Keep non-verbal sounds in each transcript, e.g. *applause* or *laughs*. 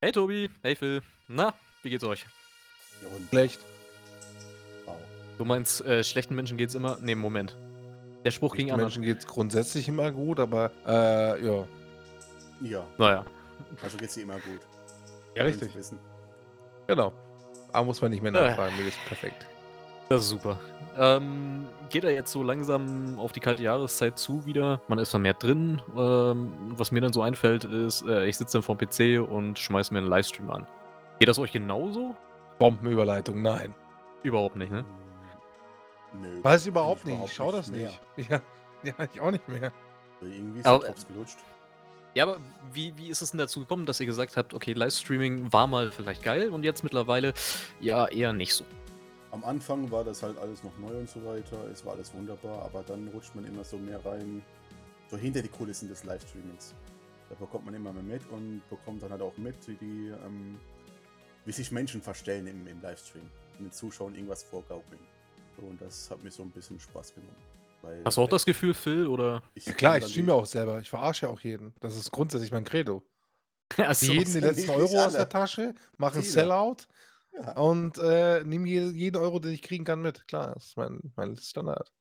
Hey Tobi, hey Phil. Na, wie geht's euch? Ja, Schlecht. wow. Du meinst, äh, schlechten Menschen geht's immer? Nee, Moment. Der Spruch ging Den anders. Menschen geht es grundsätzlich immer gut, aber äh, ja. Ja, Naja. also geht's dir immer gut. Ja, zu Wissen. Genau. Aber muss man nicht mehr Äh. nachfragen, mir geht's perfekt. Das ist super. Ähm, geht er jetzt so langsam auf die kalte Jahreszeit zu wieder? Man ist vermehrt drin. Ähm, was mir dann so einfällt, ist, äh, ich sitze dann vorm PC und schmeiß mir einen Livestream an. Geht das euch genauso? Bombenüberleitung, nein. Überhaupt nicht, ne? Nö. Weiß überhaupt Ich nicht, ich schau das mehr. nicht. *laughs* Ja. ja, ich auch nicht mehr. Irgendwie ist Aber- der Drops gelutscht. Ja, aber wie, wie ist es denn dazu gekommen, dass ihr gesagt habt, okay, Livestreaming war mal vielleicht geil und jetzt mittlerweile ja eher nicht so? Am Anfang war das halt alles noch neu und so weiter. Es war alles wunderbar, aber dann rutscht man immer so mehr rein, so hinter die Kulissen des Livestreamings. Da bekommt man immer mehr mit und bekommt dann halt auch mit, wie die, ähm, wie sich Menschen verstellen im, im Livestream und den Zuschauern irgendwas vorgaukeln. So, und das hat mir so ein bisschen Spaß genommen. Weil Hast du auch das Gefühl, Phil, oder? Ich Ja, klar, ich streame auch selber. Ich verarsche ja auch jeden. Das ist grundsätzlich mein Credo. *laughs* Achso, jeden die sind letzten Euro aus alle. der Tasche, mache ein. Sellout Ja. und äh, nehme je- jeden Euro, den ich kriegen kann, mit. Klar, das ist mein, mein Standard.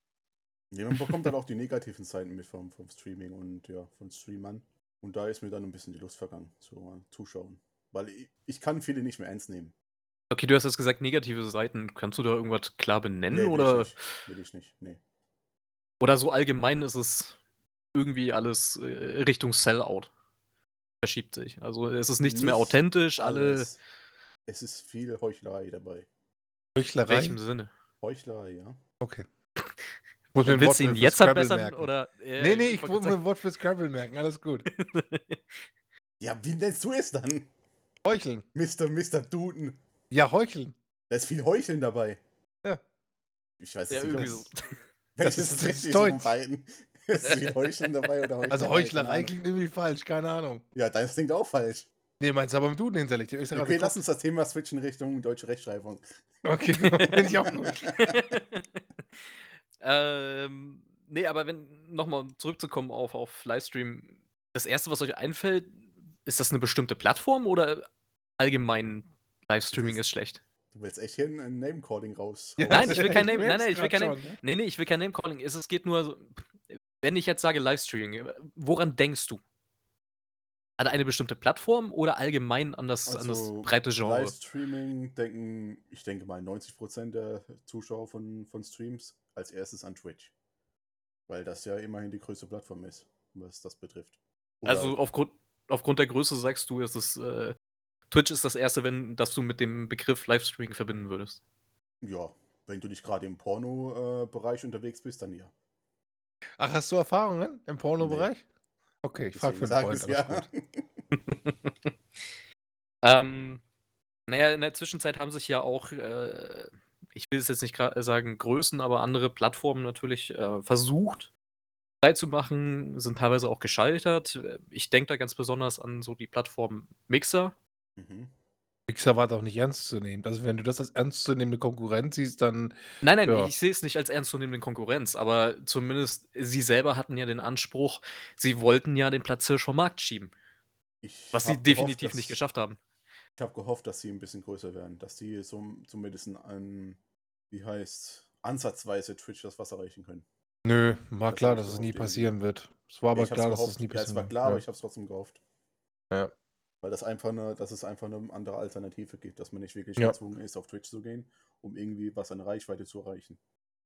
Ja, man bekommt dann auch die negativen Seiten mit vom, vom Streaming und ja, von Streamern. Und da ist mir dann ein bisschen die Lust vergangen, zu äh, zuschauen. Weil ich, ich kann viele nicht mehr ernst nehmen. Okay, du hast jetzt gesagt, negative Seiten. Kannst du da irgendwas klar benennen? will oder, Ich nicht. Will ich nicht. Nee. oder so allgemein ist es irgendwie alles äh, Richtung Sellout? Verschiebt sich. Also es ist nichts mehr Nicht authentisch, alle. Es ist viel Heuchlerei dabei. In Heuchlerei. welchem Sinne? Heuchlerei, ja. Okay. Muss mir Wort Willst du ihn jetzt Scrabble verbessern? merken. Oder, äh, Nee, nee, ich wollte muss mir ein Wort für Scrabble merken. Alles gut. *laughs* Ja, wie nennst du es dann? Heucheln. Mr. Mr. Duden. Ja, heucheln. Da ist viel Heucheln dabei. Ja. Ich weiß ja, nicht, irgendwie was- so. *laughs* ist- das richtig ist von Deutsch. *laughs* Ist viel Heucheln dabei oder Heuchlerei? Also Heuchlerei klingt irgendwie falsch, keine Ahnung. Ja, das klingt auch falsch. Nee, meinst du aber mit Duden hinterlegt? Ich sag Okay, also, lass uns das Thema switchen Richtung deutsche Rechtschreibung. Okay, *laughs* bin ich auch gut. *laughs* ähm, nee, aber wenn, nochmal zurückzukommen auf, auf Livestream, das erste, was euch einfällt, ist das eine bestimmte Plattform oder allgemein Livestreaming ist schlecht? Du willst echt hier ein Name-Calling raus. Ja, Nein, *laughs* ich will kein Name- nein, nein, ich will kein Name- ne? Nee, nee, ich will kein Name-Calling. Es, es geht nur so, wenn ich jetzt sage Livestreaming, woran denkst du? An eine bestimmte Plattform oder allgemein an das, an das Also, breite Genre? Livestreaming denken, ich denke mal 90% der Zuschauer von, von Streams als erstes an Twitch. Weil das ja immerhin die größte Plattform ist, was das betrifft. Oder- Also aufgrund, aufgrund der Größe sagst du, ist es, äh, Twitch ist das erste, wenn, das du mit dem Begriff Livestreaming verbinden würdest. ja, wenn du nicht gerade im Porno-Bereich unterwegs bist, dann ja. Ach, hast du Erfahrungen im Pornobereich? Okay, ich frage für einen Freund. gut. *laughs* Ähm, naja, in der Zwischenzeit haben sich ja auch, äh, ich will es jetzt nicht sagen Größen, aber andere Plattformen natürlich äh, versucht, Zeit zu machen, sind teilweise auch gescheitert. Ich denke da ganz besonders an so die Plattform Mixer. Mhm. Mixer war doch nicht ernst zu nehmen. Also, wenn du das als ernstzunehmende Konkurrenz siehst, dann. Nein, nein, Ja. ich sehe es nicht als ernstzunehmende Konkurrenz, aber zumindest sie selber hatten ja den Anspruch, sie wollten ja den Platzhirsch vom Markt schieben, Ich was sie definitiv gehofft, nicht geschafft haben. Ich habe gehofft, dass sie ein bisschen größer werden, dass die so zumindest an, wie heißt, ansatzweise Twitch das Wasser reichen können. Nö, war Das klar, dass es nie passieren wird. Es war aber ich klar, dass es nie ja, passieren es war wird. klar, aber Ja. ich habe es trotzdem gehofft. Ja. Weil das einfach eine, dass es einfach eine andere Alternative gibt, dass man nicht wirklich Ja. gezwungen ist, auf Twitch zu gehen, um irgendwie was an Reichweite zu erreichen.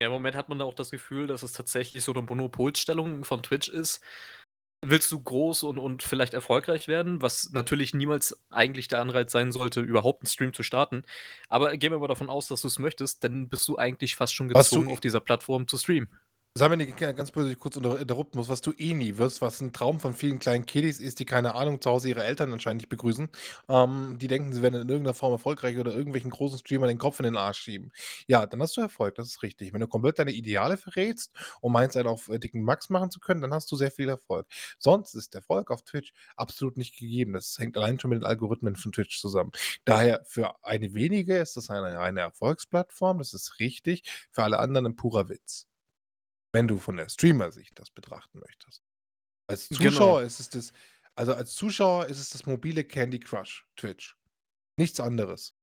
Ja, im Moment hat man da auch das Gefühl, dass es tatsächlich so eine Monopolstellung von Twitch ist. Willst du groß und, und vielleicht erfolgreich werden, was natürlich niemals eigentlich der Anreiz sein sollte, überhaupt einen Stream zu starten. Aber gehen wir mal davon aus, dass du es möchtest, dann bist du eigentlich fast schon gezwungen, auf dieser Plattform zu streamen. Sag mir nicht, ganz böse, ich kurz unter- muss, was du eh nie wirst, was ein Traum von vielen kleinen Kiddies ist, die keine Ahnung zu Hause ihre Eltern anscheinend nicht begrüßen. Ähm, die denken, sie werden in irgendeiner Form erfolgreich oder irgendwelchen großen Streamer den Kopf in den Arsch schieben. Ja, dann hast du Erfolg, das ist richtig. Wenn du komplett deine Ideale verrätst und meinst, einen auf äh, dicken Max machen zu können, dann hast du sehr viel Erfolg. Sonst ist Erfolg auf Twitch absolut nicht gegeben. Das hängt allein schon mit den Algorithmen von Twitch zusammen. Daher für eine wenige ist das eine, eine Erfolgsplattform, das ist richtig. Für alle anderen ein purer Witz wenn du von der Streamer-Sicht das betrachten möchtest. Als Genau. Zuschauer ist es das Also, als Zuschauer ist es das mobile Candy Crush, Twitch. Nichts anderes.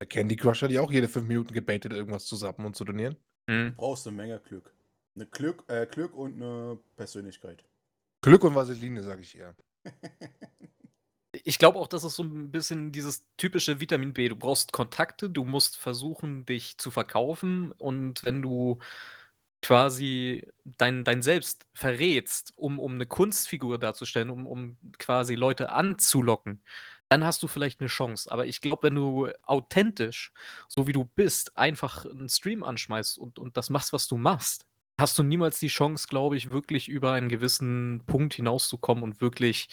Bei Candy Crush hat ja auch jede 5 Minuten gebaitet, irgendwas zu zappen und zu trainieren. Du Mhm. brauchst eine Menge Glück. 'Ne Glück äh, Glück und 'ne Persönlichkeit. Glück und Vaseline, sage ich eher. *laughs* Ich glaube auch, das ist so 'n bisschen dieses typische Vitamin B. Du brauchst Kontakte, du musst versuchen, dich zu verkaufen und wenn du quasi dein dein Selbst verrätst, um um 'ne Kunstfigur darzustellen, um um quasi Leute anzulocken, dann hast du vielleicht 'ne Chance. Aber ich glaube, wenn du authentisch, so wie du bist, einfach 'n Stream anschmeißt und und das machst, was du machst, hast du niemals die Chance, glaube ich, wirklich über einen gewissen Punkt hinauszukommen und wirklich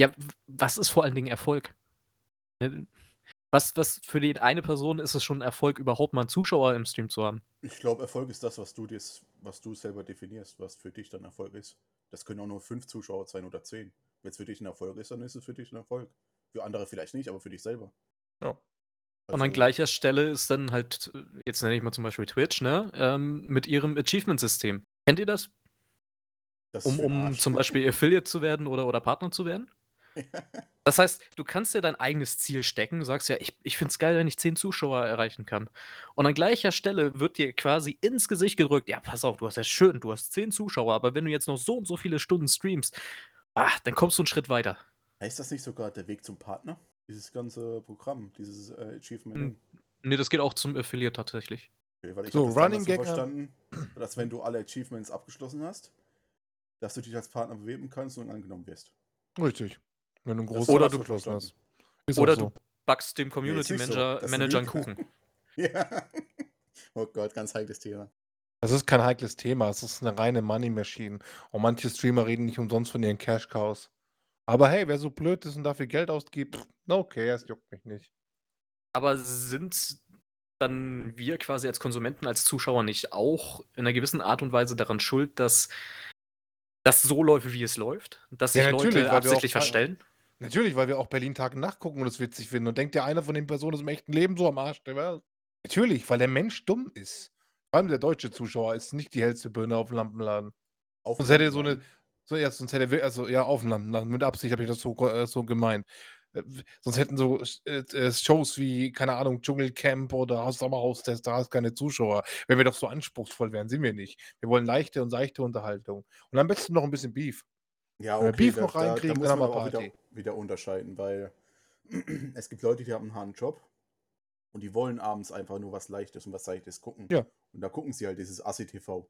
ja, was ist vor allen Dingen Erfolg? Was was für die eine Person ist es schon Erfolg, überhaupt mal 'n Zuschauer im Stream zu haben? Ich glaube, Erfolg ist das, was du dir was du selber definierst, was für dich dann Erfolg ist. Das können auch nur 5 Zuschauer sein oder 10. Wenn's für dich 'n Erfolg ist, dann ist es für dich 'n Erfolg. Für andere vielleicht nicht, aber für dich selber. Ja. Und an Also gleicher Stelle ist dann halt jetzt nenne ich mal zum Beispiel Twitch, ne, ähm, mit ihrem Achievement-System. Kennt ihr das? Das Um um zum Beispiel Affiliate zu werden oder oder Partner zu werden? *laughs* Das heißt, du kannst dir dein eigenes Ziel stecken. Sagst ja: „Ich ich finde es geil, wenn ich 10 Zuschauer erreichen kann.“ Und an gleicher Stelle wird dir quasi ins Gesicht gedrückt: „Ja, pass auf, du hast ja schön, du hast 10 Zuschauer, aber wenn du jetzt noch so und so viele Stunden streamst, ah, dann kommst du 'n Schritt weiter.“ Heißt das nicht sogar der Weg zum Partner? Dieses ganze Programm, dieses, äh, Achievement Hm, Ding? ne, das geht auch zum Affiliate tatsächlich. Okay, weil ich So, habe das Running so Gag, verstanden, dass wenn du alle Achievements abgeschlossen hast, dass du dich als Partner bewerben kannst und angenommen wirst. Richtig. Wenn du 'n Das großen Oder du hast. Ist Oder so. du backst dem Community so. Manager 'ne Manager 'n Lüge. Kuchen. *laughs* Ja. Oh Gott, ganz heikles Thema. Das ist kein heikles Thema. Es ist 'ne reine Money Machine. Und manche Streamer reden nicht umsonst von ihren Cash Cows. Aber hey, wer so blöd ist und dafür Geld ausgibt, no cares, juckt mich nicht. Aber sind dann wir quasi als Konsumenten, als Zuschauer nicht auch in 'ner gewissen Art und Weise daran schuld, dass das so läuft, wie es läuft? Dass Ja, sich natürlich, Leute absichtlich verstellen? Natürlich, weil wir auch Berlin Tag und Nacht gucken und es witzig finden und denkt dir einer von den Personen ist im echten Leben so am Arsch der Welt. Natürlich, weil der Mensch dumm ist. Vor allem der deutsche Zuschauer ist nicht die hellste Birne auf'm Lampenladen. Auf'm Sonst hätte er so 'ne Lampenladen? so ja, sonst hätte er also, ja, auf'm Lampenladen. Mit Absicht habe ich das so äh, so gemeint. Äh, sonst hätten so äh, äh, Shows wie, keine Ahnung, Dschungelcamp oder Sommerhaus-Test, da hast keine Zuschauer. Wenn wir doch so anspruchsvoll wären, sind wir nicht. Wir wollen leichte und seichte Unterhaltung. Und am besten noch 'n bisschen Beef. Ja, okay, Beef da noch da da reinkriegen, muss dann man aber auch wieder wieder unterscheiden, weil *clears throat* es gibt Leute, die haben 'n harten Job und die wollen abends einfach nur was Leichtes und was Seichtes gucken. Ja. Und da gucken sie halt dieses Assi-TV.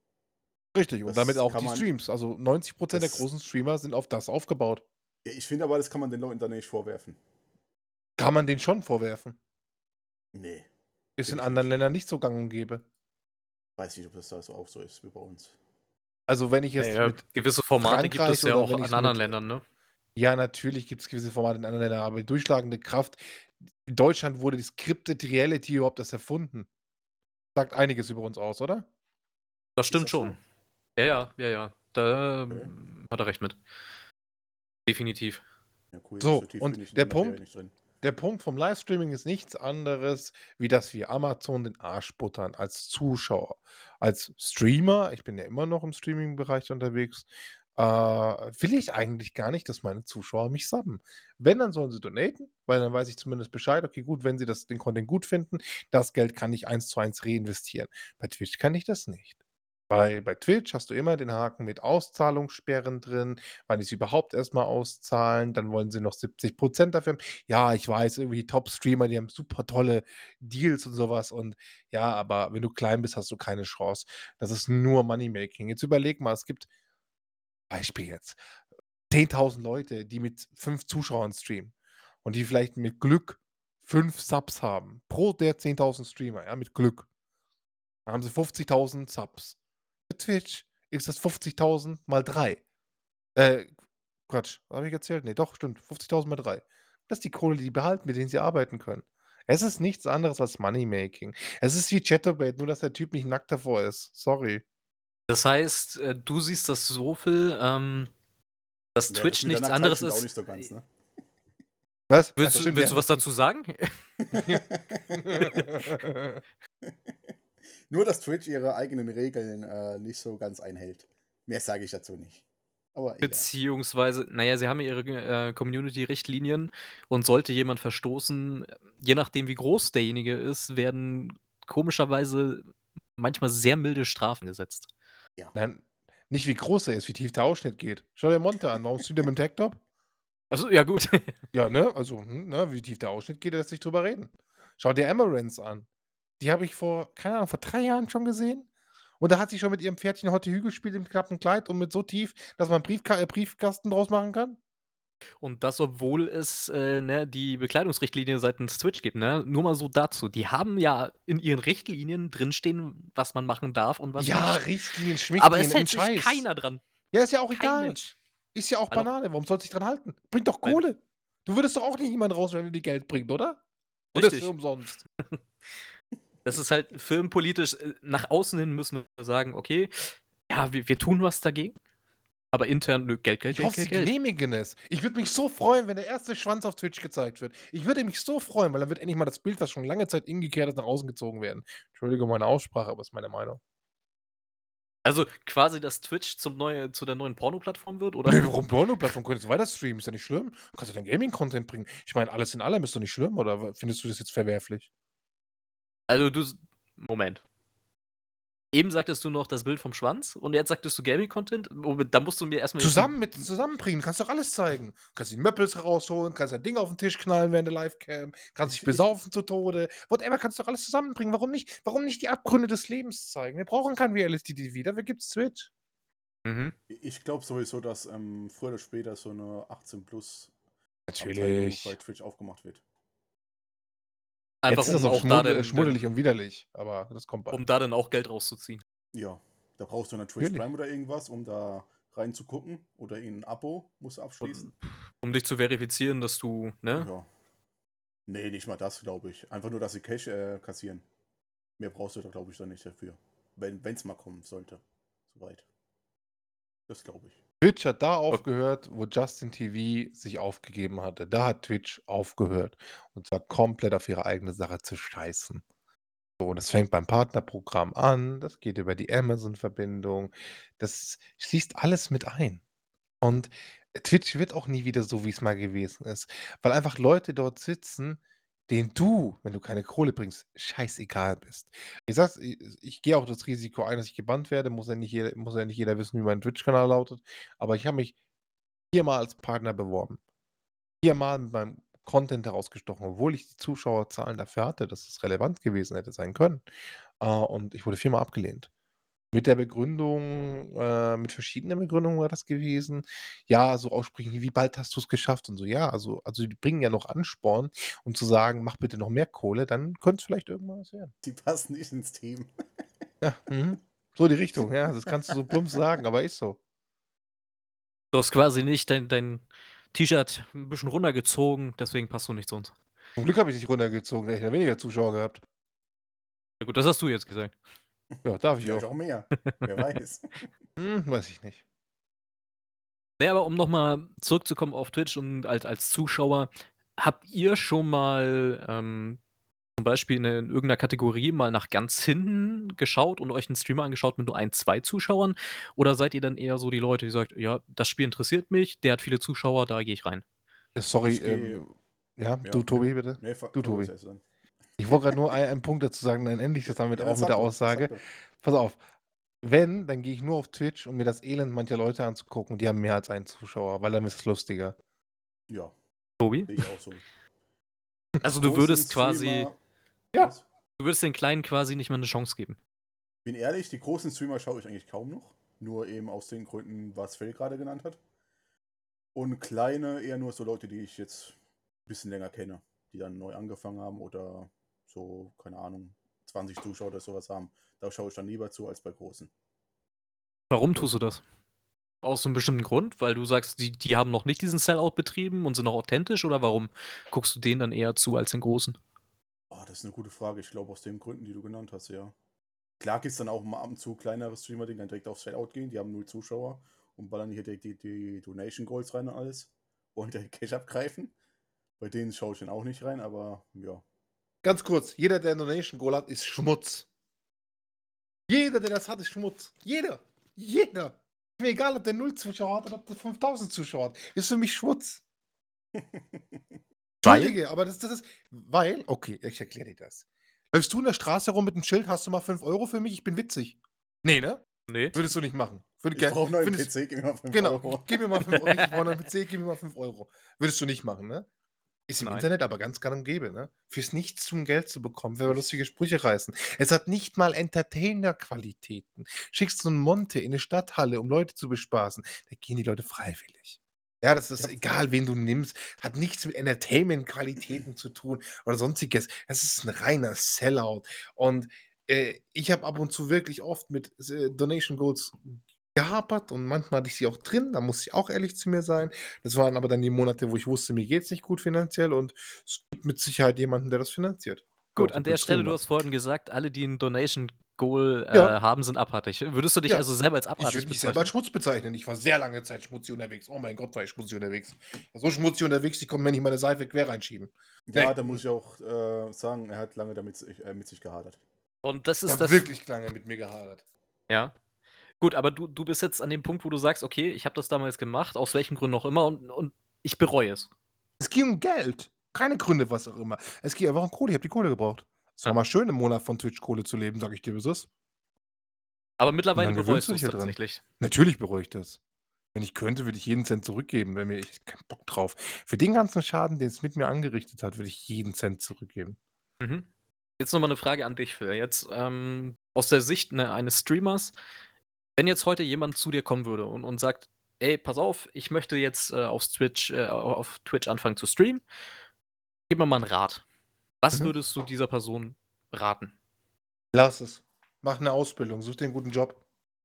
Richtig, und damit Das auch die man Streams. Also, 90% der das großen Streamer sind auf das aufgebaut. Ich finde aber, das kann man den Leuten dann nicht vorwerfen. Kann man denen schon vorwerfen. Ne, Ist in anderen. Ländern nicht so gang und gäbe. Weiß nicht, ob das da so auch so ist wie bei uns. Also, wenn ich Ja, jetzt ja, mit gewisse Formate gibt Frankreich es ja auch in anderen mit Ländern, ne? Ja, natürlich gibt's gewisse Formate in anderen Ländern, aber die durchschlagende Kraft in Deutschland wurde die Scripted Reality überhaupt erst erfunden. Sagt einiges über uns aus, oder? Das stimmt das schon. Ja, ja, ja, ja. Da, Okay. hm, hat er recht mit. Definitiv. Ja, cool, So, und der Punkt nicht drin. Der Punkt vom Livestreaming ist nichts anderes, wie dass wir Amazon den Arsch buttern als Zuschauer. Als Streamer, ich bin ja immer noch im Streaming-Bereich unterwegs, äh, will ich eigentlich gar nicht, dass meine Zuschauer mich subben. Wenn, dann sollen sie donaten, weil dann weiß ich zumindest Bescheid. Okay, gut, wenn sie das den Content gut finden, das Geld kann ich 1:1 reinvestieren. Bei Twitch kann ich das nicht. Bei bei Twitch hast du immer den Haken mit Auszahlungssperren drin, wann die es überhaupt erst mal auszahlen, dann wollen sie noch 70% dafür. Ja, ich weiß, irgendwie Top-Streamer, die haben super tolle Deals und so was und ja, aber wenn du klein bist, hast du keine Chance. Das ist nur Money-Making. Jetzt überleg mal, es gibt Beispiel jetzt, 10.000 Leute, die mit 5 Zuschauern streamen und die vielleicht mit Glück 5 Subs haben pro der 10.000 Streamer, ja, mit Glück. Dann haben sie 50.000 Subs. Twitch ist das 50.000 mal 3. Äh, Quatsch, was habe ich erzählt? Ne, doch, stimmt, 50.000 mal 3. Das ist die Kohle, die die behalten, mit denen sie arbeiten können. Es ist nichts anderes als Money-Making. Es ist wie Chaturbate, nur dass der Typ nicht nackt davor ist. Sorry. Das heißt, äh, du siehst das so, Phil, ähm, dass Ja, das Twitch der nichts anderes stimmt auch ist nicht so ganz, ne? Was? Willst Das du willst du was dazu sagen? *laughs* *laughs* *laughs* Nur, dass Twitch ihre eigenen Regeln, äh, nicht so ganz einhält. Mehr sage ich dazu nicht. Beziehungsweise, naja, sie haben ja ihre äh, Community-Richtlinien und sollte jemand verstoßen, je nachdem wie groß derjenige ist, werden komischerweise manchmal sehr milde Strafen gesetzt. Ja. Nein, nicht wie groß er ist, wie tief der Ausschnitt geht. Schau dir Monte an. Warum streamt er mit dem Tech-Top? Also ja gut. Ja, ne? Also, hm, ne, wie tief der Ausschnitt geht, lässt sich drüber reden. Schau dir Amaranth an. Die habe ich vor, keine Ahnung, vor drei Jahren schon gesehen. Und da hat sie schon mit ihrem Pferdchen heute Hügel gespielt im knappen Kleid und mit so tief, dass man Briefka äh, Briefkasten draus machen kann. Und das, obwohl es äh, ne, die Bekleidungsrichtlinie seitens Twitch gibt. Ne? Nur mal so dazu. Die haben ja in ihren Richtlinien drinstehen, was man machen darf und was ja, nicht. Richtlinien, Aber Schmichtlinien, es hält sich Scheiß. keiner dran. Ja, ist ja auch Kein egal. Mensch. Ist ja auch Hallo. Banane. Warum soll sich dran halten? Bringt doch Nein. Kohle. Du würdest doch auch nicht jemanden rauswerfen, der dir Geld bringt, oder? Ist Richtig. es umsonst? *laughs* Das ist halt filmpolitisch. äh, Nach außen hin müssen wir sagen, okay, ja, wir, wir tun was dagegen. Aber intern, nö, Geld, Geld, Ich Geld, hoffe, sie Geld, Geld. genehmigen es. Ich würde mich so freuen, wenn der erste Schwanz auf Twitch gezeigt wird. Ich würde mich so freuen, weil dann wird endlich mal das Bild, was schon lange Zeit ingekehrt ist, nach außen gezogen werden. Entschuldige meine Aussprache, aber ist meine Meinung. Also quasi, dass Twitch zum neue, zu der neuen Porno-Plattform wird, oder? Nee, warum Porno-Plattform könntest du weiter streamen? Ist ja nicht schlimm. Du kannst ja dein Gaming-Content bringen. Ich meine, alles in allem ist doch nicht schlimm, oder findest du das jetzt verwerflich? Also du. Moment. Eben sagtest du noch das Bild vom Schwanz und jetzt sagtest du Gaming-Content. Da musst du mir erstmal. Zusammen mit zusammenbringen, kannst doch alles zeigen. Kannst die Möppels rausholen, kannst ein Ding auf den Tisch knallen während der Livecam, kannst dich besaufen zu Tode. Whatever, kannst doch alles zusammenbringen. Warum nicht? Warum nicht die Abgründe des Lebens zeigen? Wir brauchen kein Reality TV, dafür gibt's Twitch. Mhm. Ich glaube sowieso, dass ähm, früher oder später so eine 18 plus Natürlich. bei Twitch aufgemacht wird. Einfach Jetzt ist das um auch auch da schmuddel, dann, schmuddelig und widerlich, aber das kommt bald. um da dann auch Geld rauszuziehen. Ja, da brauchst du eine Twitch Natürlich. Prime oder irgendwas, um da reinzugucken. Oder ein Abo musst du abschließen. Um dich zu verifizieren, dass du, ne? Ja. Nee, nicht mal das, glaube ich. Einfach nur, dass sie Cash äh, kassieren. Mehr brauchst du da, glaube ich, dann nicht dafür. Wenn es mal kommen sollte. Soweit. Das glaube ich. Twitch hat da aufgehört, wo Justin TV sich aufgegeben hatte. Da hat Twitch aufgehört. Und zwar komplett auf ihre eigene Sache zu scheißen. So, und das fängt beim Partnerprogramm an, das geht über die Amazon-Verbindung, das schließt alles mit ein. Und Twitch wird auch nie wieder so, wie es mal gewesen ist, weil einfach Leute dort sitzen, denen du, wenn du keine Kohle bringst, scheißegal bist. Ich sag's, ich, ich gehe auch das Risiko ein, dass ich gebannt werde, muss ja nicht jeder, muss ja nicht jeder wissen, wie mein Twitch-Kanal lautet, aber ich habe mich viermal als Partner beworben. Viermal mit meinem Content herausgestochen, obwohl ich die Zuschauerzahlen dafür hatte, dass es relevant gewesen hätte sein können. Äh, und ich wurde viermal abgelehnt. Mit der Begründung, äh, mit verschiedenen Begründungen war das gewesen. Ja, so aussprechen, wie bald hast du es geschafft und so. Ja, also, also die bringen ja noch Ansporn, um zu sagen, mach bitte noch mehr Kohle, dann könnte es vielleicht irgendwann was werden. Die passen nicht ins Team. Ja, mhm. so die Richtung, ja, das kannst du so plump sagen, aber ist so. Du hast quasi nicht dein, dein T-Shirt ein bisschen runtergezogen, deswegen passt du nicht zu uns. Zum Glück habe ich dich runtergezogen, da hätte ich ja weniger Zuschauer gehabt. Ja gut, das hast du jetzt gesagt. *laughs* Ja, darf ich Vielleicht auch. auch mehr. Wer *laughs* weiß. Hm, weiß ich nicht. Nee, aber um nochmal zurückzukommen auf Twitch und als, als Zuschauer, habt ihr schon mal ähm, zum Beispiel in, in irgendeiner Kategorie mal nach ganz hinten geschaut und euch einen Streamer angeschaut mit nur ein, zwei Zuschauern? Oder seid ihr dann eher so die Leute, die sagt, ja, das Spiel interessiert mich, der hat viele Zuschauer, da gehe ich rein? Äh, Sorry, Ich geh- ähm, ja, Ja, du Tobi, bitte. Nee, Du, Tobi. Ich wollte gerade nur ein- einen Punkt dazu sagen, dann endlich das damit Ja, auch mit der Aussage. Pass auf, wenn, dann gehe ich nur auf Twitch, um mir das Elend mancher Leute anzugucken, die haben mehr als einen Zuschauer, weil dann ist es lustiger. Ja, Tobi? sehe ich auch so. Also du würdest quasi, Streamer- Ja. Du würdest den Kleinen quasi nicht mal eine Chance geben. Bin ehrlich, die großen Streamer schaue ich eigentlich kaum noch. Nur eben aus den Gründen, was Phil gerade genannt hat. Und kleine eher nur so Leute, die ich jetzt ein bisschen länger kenne, die dann neu angefangen haben oder so, keine Ahnung, 20 Zuschauer oder sowas haben. Da schaue ich dann lieber zu als bei großen. Warum tust du das? Aus einem bestimmten Grund? Weil du sagst, die, die haben noch nicht diesen Sellout betrieben und sind noch authentisch? Oder warum guckst du denen dann eher zu als den Großen? Oh, das ist eine gute Frage. Ich glaube, aus den Gründen, die du genannt hast, ja. Klar gibt es dann auch mal ab und zu kleinere Streamer, die dann direkt aufs Sellout gehen. Die haben null Zuschauer und ballern hier direkt die, die Donation Goals rein und alles. Wollen *laughs* direkt Cash abgreifen. Bei denen schaue ich dann auch nicht rein, aber ja. Ganz kurz, jeder, der einen Donation Goal hat, ist Schmutz. Jeder, der das hat, ist Schmutz. Jeder. Jeder. Mir egal, ob der 0 Zuschauer hat oder ob der 5000 Zuschauer hat. Ist für mich Schmutz. *laughs* Weil? Entschuldige, aber das, das ist. Weil, okay, ich erkläre dir das. Läufst du in der Straße rum mit einem Schild, hast du mal 5 Euro für mich? Ich bin witzig. Nee, ne? Nee. Würdest du nicht machen. Würde Ich brauche einen PC, gib mir mal 5 Genau, Euro. gib mir mal 5 Euro. Ich *laughs* brauche einen PC, gib mir mal 5 Euro. Würdest du nicht machen, ne? Ist im Nein. Internet aber ganz gang und gäbe, ne? Fürs Nichts zum Geld zu bekommen, wenn wir lustige Sprüche reißen. Es hat nicht mal Entertainer-Qualitäten. Schickst du einen Monte in eine Stadthalle, um Leute zu bespaßen, da gehen die Leute freiwillig. Ja, das ist Ja. egal, wen du nimmst. Hat nichts mit Entertainment-Qualitäten zu tun oder sonstiges. Es ist ein reiner Sellout. Und äh, ich habe ab und zu wirklich oft mit äh, Donation Goals gehapert und manchmal hatte ich sie auch drin, da muss ich auch ehrlich zu mir sein. Das waren aber dann die Monate, wo ich wusste, mir geht es nicht gut finanziell und es gibt mit Sicherheit jemanden, der das finanziert. Gut, an der Stelle, du hast vorhin gesagt, alle, die ein Donation Goal äh, Ja. haben, sind abartig. Würdest du dich Ja. also selber als Ich abartig würde mich selber als bezeichnen? Schmutz bezeichnen. Ich war sehr lange Zeit schmutzig unterwegs. Oh mein Gott, war ich schmutzig unterwegs. So schmutzig unterwegs, ich konnte mir nicht meine Seife quer reinschieben. Ja, Nee. da muss ich auch äh, sagen, er hat lange damit sich- äh, mit sich gehadert. Und das Ich ist das. wirklich lange mit mir gehadert. Ja. Gut, aber du, du bist jetzt an dem Punkt, wo du sagst, okay, ich habe das damals gemacht, aus welchen Gründen auch immer, und, und ich bereue es. Es ging um Geld. Keine Gründe, was auch immer. Es ging einfach um Kohle. Ich habe die Kohle gebraucht. Es war Ja. mal schön, im Monat von Twitch Kohle zu leben, sage ich dir, wie es ist. Aber mittlerweile bereust du es ja dran. tatsächlich. Natürlich bereue ich das. Wenn ich könnte, würde ich jeden Cent zurückgeben, wenn mir ich keinen Bock drauf. Für den ganzen Schaden, den es mit mir angerichtet hat, würde ich jeden Cent zurückgeben. Mhm. Jetzt nochmal eine Frage an dich, Phil. Jetzt ähm, aus der Sicht ne, eines Streamers, wenn jetzt heute jemand zu dir kommen würde und, und sagt, ey, pass auf, ich möchte jetzt äh, auf, Twitch, äh, auf Twitch anfangen zu streamen, gib mir mal einen Rat. Was Mhm. würdest du dieser Person raten? Lass es. Mach eine Ausbildung, such dir einen guten Job.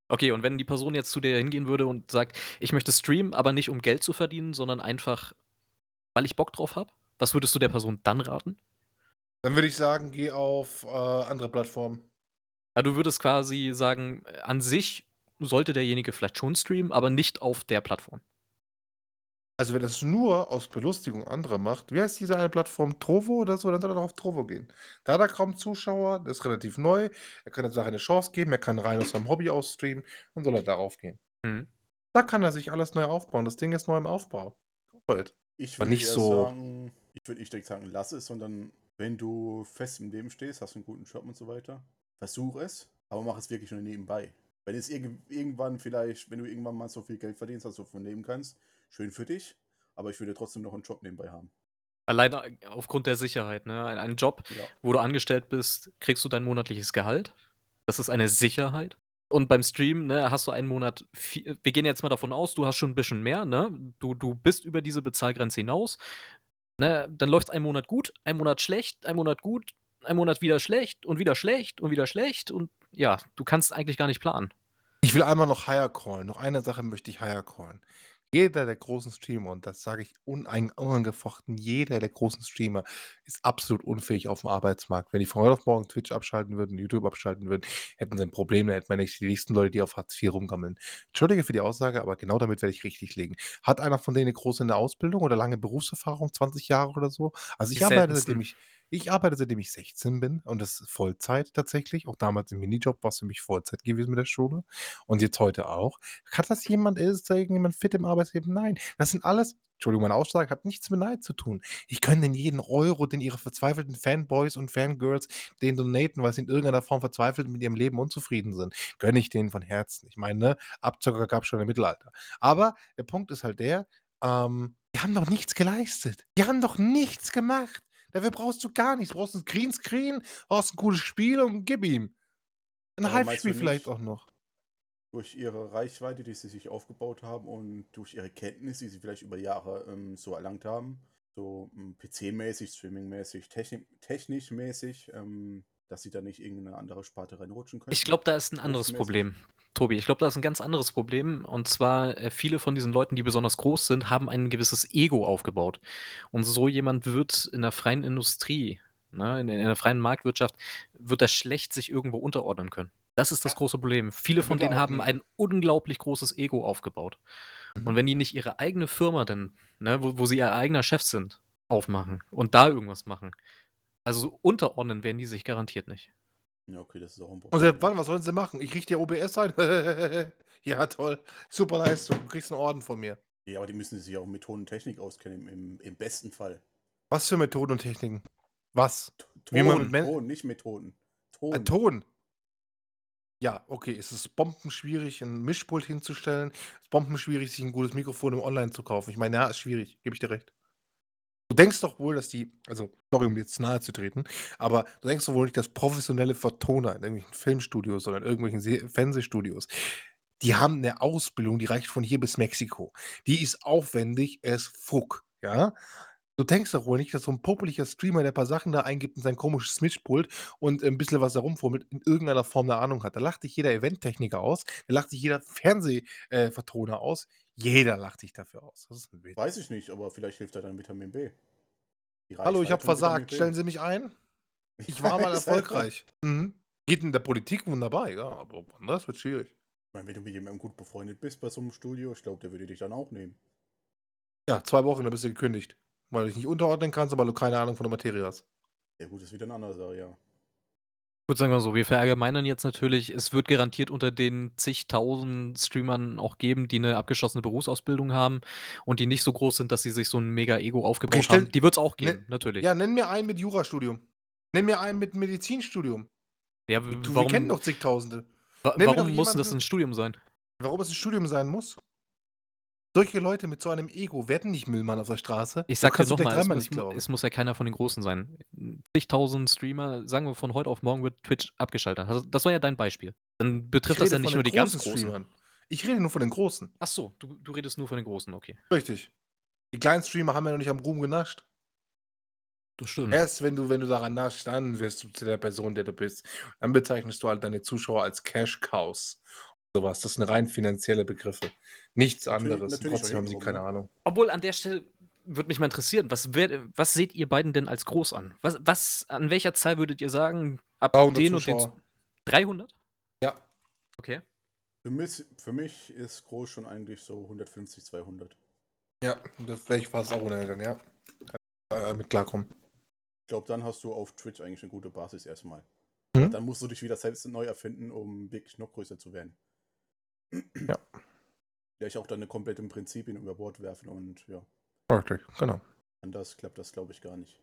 Okay, und wenn die Person jetzt zu dir hingehen würde und sagt, ich möchte streamen, aber nicht um Geld zu verdienen, sondern einfach, weil ich Bock drauf habe, was würdest du der Person dann raten? Dann würde ich sagen, geh auf äh, andere Plattformen. Ja, du würdest quasi sagen, äh, an sich sollte derjenige vielleicht schon streamen, aber nicht auf der Plattform. Also wenn das nur aus Belustigung anderer macht, wie heißt diese eine Plattform? Trovo oder so, dann soll er doch auf Trovo gehen. Da hat er kaum Zuschauer, das ist relativ neu, er kann der Sache eine Chance geben, er kann rein aus seinem Hobby ausstreamen, dann soll er darauf gehen. Mhm. Da kann er sich alles neu aufbauen. Das Ding ist neu im Aufbau. Halt. Ich würde nicht so- sagen, ich würde nicht direkt sagen, lass es, sondern wenn du fest im Leben stehst, hast einen guten Job und so weiter, versuch es, aber mach es wirklich nur nebenbei. Wenn es irg irgendwann vielleicht, wenn du irgendwann mal so viel Geld verdienst, dass du davon leben kannst, schön für dich, aber ich würde trotzdem noch einen Job nebenbei haben. Alleine aufgrund der Sicherheit. Ne? Ein, ein Job, Ja. wo du angestellt bist, kriegst du dein monatliches Gehalt. Das ist eine Sicherheit. Und beim Stream ne, hast du einen Monat, vi- wir gehen jetzt mal davon aus, du hast schon ein bisschen mehr, ne? du, du bist über diese Bezahlgrenze hinaus. Ne? Dann läuft ein Monat gut, ein Monat schlecht, ein Monat gut, ein Monat wieder schlecht und wieder schlecht und wieder schlecht. Und ja, du kannst eigentlich gar nicht planen. Ich will einmal noch higher callen. Noch eine Sache möchte ich higher callen. Jeder der großen Streamer, und das sage ich unangefochten, jeder der großen Streamer ist absolut unfähig auf dem Arbeitsmarkt. Wenn die von heute auf morgen Twitch abschalten würden, YouTube abschalten würden, hätten sie ein Problem, dann hätten wir nicht die nächsten Leute, die auf Hartz IV rumgammeln. Entschuldige für die Aussage, aber genau damit werde ich richtig legen. Hat einer von denen eine große in der Ausbildung oder lange Berufserfahrung, 20 Jahre oder so? Also ich Die arbeite, seitdem ich, ich arbeite, seitdem ich 16 bin und das ist Vollzeit tatsächlich. Auch damals im Minijob war es für mich Vollzeit gewesen mit der Schule und jetzt heute auch. Hat das jemand, ist da irgendjemand fit im Arbeitsleben? Nein. Das sind alles, Entschuldigung, meine Aussage hat nichts mit Neid zu tun. Ich gönne den jeden Euro, den ihre verzweifelten Fanboys und Fangirls den donaten, weil sie in irgendeiner Form verzweifelt mit ihrem Leben unzufrieden sind. Gönne ich denen von Herzen. Ich meine, ne, Abzocker gab es schon im Mittelalter. Aber der Punkt ist halt der, ähm, die haben doch nichts geleistet. Die haben doch nichts gemacht. Dafür brauchst du gar nichts. Du brauchst ein Greenscreen, brauchst ein gutes Spiel und gib ihm. Ein Halbspiel vielleicht auch noch. Durch ihre Reichweite, die sie sich aufgebaut haben und durch ihre Kenntnis, die sie vielleicht über Jahre ähm, so erlangt haben, so ähm, PC-mäßig, Streaming-mäßig, techni technisch-mäßig, ähm, dass sie da nicht irgendeine andere Sparte reinrutschen können. Ich glaube, da ist ein anderes. Problem. Tobi, ich glaube, da ist ein ganz anderes Problem. Und zwar, äh, viele von diesen Leuten, die besonders groß sind, haben ein gewisses Ego aufgebaut. Und so jemand wird in der freien Industrie, ne, in, in der freien Marktwirtschaft, wird er schlecht sich irgendwo unterordnen können. Das ist das große Problem. Viele von denen haben ein unglaublich großes Ego aufgebaut. Mhm. Und wenn die nicht ihre eigene Firma denn, ne, wo, wo sie ihr eigener Chef sind, aufmachen und da irgendwas machen, also so unterordnen werden die sich garantiert nicht. Ja, okay, das ist auch ein Und Problem. seit wann, was sollen sie machen? Ich richte dir OBS ein. *laughs* Ja, toll. Super Leistung. Du kriegst einen Orden von mir. Ja, aber die müssen sich auch mit Ton und Technik auskennen, im, im, besten Fall. Was für Methoden und Techniken? Was? Ton, Wie man Ton nicht Methoden. Ton. Ein Ton. Ja, okay. Es ist bombenschwierig, ein Mischpult hinzustellen. Es ist bombenschwierig, sich ein gutes Mikrofon im Online zu kaufen. Ich meine, ja, ist schwierig, gebe ich dir recht. Du denkst doch wohl, dass die, also, sorry, um jetzt nahe zu treten, aber du denkst doch wohl nicht, dass professionelle Vertoner in irgendwelchen Filmstudios oder in irgendwelchen Se Fernsehstudios, die haben eine Ausbildung, die reicht von hier bis Mexiko. Die ist aufwendig as fuck, ja? Du denkst doch wohl nicht, dass so ein popeliger Streamer, der ein paar Sachen da eingibt in sein komisches Mischpult und ein bisschen was da rumfummelt, in irgendeiner Form eine Ahnung hat. Da lacht dich jeder Eventtechniker aus, da lacht sich jeder Fernsehvertoner äh, aus. Jeder lacht dich dafür aus. Weiß ich nicht, aber vielleicht hilft da dann Vitamin B. Hallo, ich habe versagt. Stellen Sie mich ein? *laughs* Ich war mal erfolgreich. Mhm. Geht in der Politik wunderbar, ja, aber anders wird schwierig. Ich meine, wenn du mit jemandem gut befreundet bist bei so einem Studio, ich glaube, der würde dich dann auch nehmen. Ja, zwei Wochen, dann bist du gekündigt. Weil du dich nicht unterordnen kannst, aber du keine Ahnung von der Materie hast. Ja gut, das ist wieder eine andere Sache, ja. Gut, sagen wir so, wir verallgemeinern jetzt natürlich, es wird garantiert unter den zigtausend Streamern auch geben, die eine abgeschlossene Berufsausbildung haben und die nicht so groß sind, dass sie sich so ein mega Ego aufgebaut stell- haben. Die wird es auch Ne- geben, natürlich. Ja, nenn mir einen mit Jurastudium. Nenn mir einen mit Medizinstudium. Ja, Du, wir warum, kennen doch zigtausende. wa nenn mir warum doch muss das jemanden- ein Studium sein? Warum es ein Studium sein muss? Solche Leute mit so einem Ego werden nicht Müllmann auf der Straße. Ich sag dir du nochmal, gleich es, muss- es muss ja keiner von den Großen sein. Zigtausend Streamer, sagen wir von heute auf morgen wird Twitch abgeschaltet. Also, das war ja dein Beispiel. Dann betrifft das ja nicht nur die ganz großen. Streamern. Ich rede nur von den Großen. Ach so, du, du redest nur von den Großen, okay. Richtig. Die kleinen Streamer haben ja noch nicht am Ruhm genascht. Das stimmt. Erst wenn du, wenn du daran naschst, dann wirst du zu der Person, der du bist. Dann bezeichnest du halt deine Zuschauer als Cash Cows. Sowas. Das sind rein finanzielle Begriffe. Nichts anderes. Natürlich trotzdem haben sie keine ne? Ahnung. Obwohl, an der Stelle würde mich mal interessieren, was, was seht ihr beiden denn als groß an? Was, was, an welcher Zahl würdet ihr sagen, ab 300 den und den Zuschauer. 300? Ja. Okay. Für mich, für mich ist groß schon eigentlich so 150, 200. Ja, das wäre ich fast auch dann, ja. Äh, mit klarkommen. Ich glaube, dann hast du auf Twitch eigentlich eine gute Basis erstmal. Mhm. Dann musst du dich wieder selbst neu erfinden, um wirklich noch größer zu werden. Ja. Vielleicht auch deine kompletten Prinzipien über Bord werfen und ja, Richtig, genau. anders klappt das, glaube ich, gar nicht.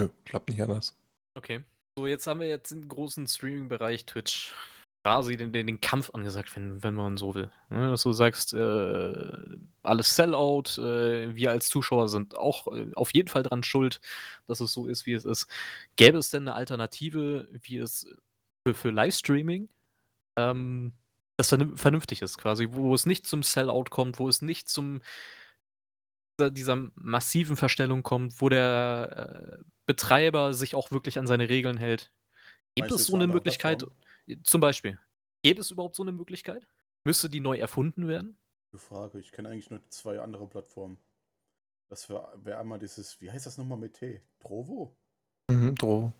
Nö, klappt nicht anders. Okay. So, jetzt haben wir jetzt im großen Streaming-Bereich Twitch quasi den, den, den Kampf angesagt, wenn, wenn man so will. Ne, dass du sagst, äh, alles Sellout, äh, wir als Zuschauer sind auch äh, auf jeden Fall dran schuld, dass es so ist, wie es ist. Gäbe es denn eine Alternative, wie es für, für Livestreaming, ähm, das vernün- vernünftig ist, quasi, wo es nicht zum Sellout kommt, wo es nicht zum dieser- massiven Verstellung kommt, wo der äh, Betreiber sich auch wirklich an seine Regeln hält. Gibt es so eine Möglichkeit? Plattform? Zum Beispiel. Gäbe es überhaupt so eine Möglichkeit? Müsste die neu erfunden werden? Frage. Ich kenne eigentlich nur zwei andere Plattformen. Das wäre wär einmal dieses, wie heißt das nochmal mit T? Trovo? Mhm, Droh.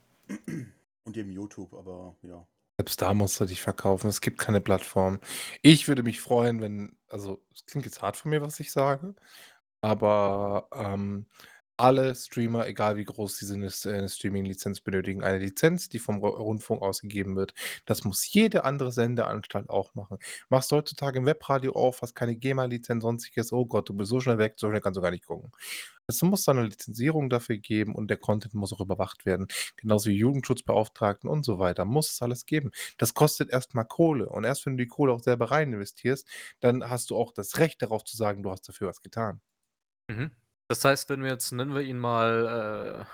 Und eben YouTube, aber ja. Selbst da musst du dich verkaufen. Es gibt keine Plattform. Ich würde mich freuen, wenn, also es klingt jetzt hart von mir, was ich sage, aber ähm, alle Streamer, egal wie groß ist, äh, Streaming-Lizenz benötigen. Eine Lizenz, die vom Ru- Rundfunk ausgegeben wird. Das muss jede andere Sendeanstalt auch machen. Machst du heutzutage im Webradio auf, hast keine GEMA-Lizenz, sonstiges, oh Gott, du bist so schnell weg, so schnell kannst du gar nicht gucken. Es muss da eine Lizenzierung dafür geben und der Content muss auch überwacht werden. Genauso wie Jugendschutzbeauftragten und so weiter. Muss es alles geben. Das kostet erstmal Kohle. Und erst wenn du die Kohle auch selber rein investierst, dann hast du auch das Recht darauf zu sagen, du hast dafür was getan. Mhm. Das heißt, wenn wir jetzt, nennen wir ihn mal äh,